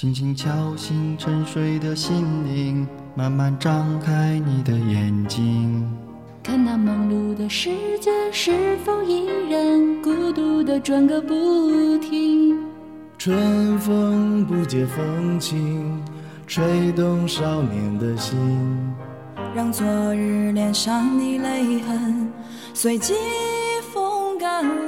轻轻敲醒沉睡的心灵，慢慢张开你的眼睛，看那忙碌的世界是否依然孤独的转个不停。春风不解风情，吹动少年的心，让昨日脸上的泪痕随季风干了。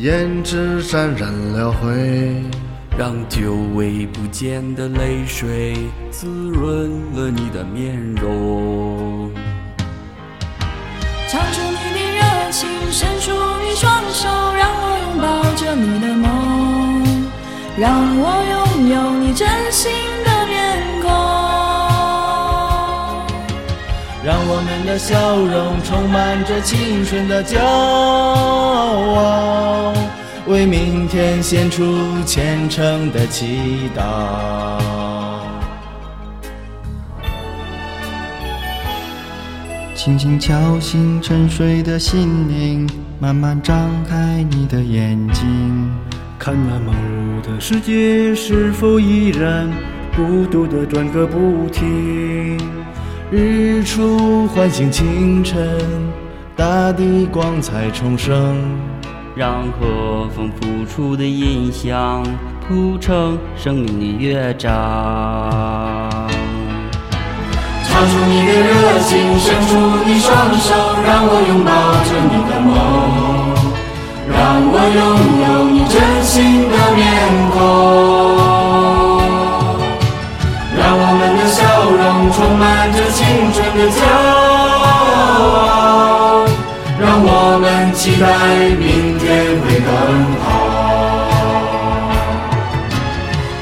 胭脂沾染了灰，让久违不见的泪水滋润了你的面容。唱出你的热情，伸出你双手，让我拥抱着你的梦，让我拥有你真心让我们的笑容充满着青春的骄傲，为明天献出虔诚的祈祷。轻轻敲醒沉睡的心灵，慢慢张开你的眼睛，看那忙碌的世界是否依然孤独的转个不停。日出唤醒清晨，大地光彩重生，让和风拂出的音响谱成生命的乐章。唱出你的热情，伸出你双手，让我拥抱着你充满着青春的骄傲，让我们期待明天会更好。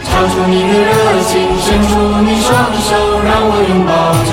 唱出你的热情，伸出你双手，让我拥抱着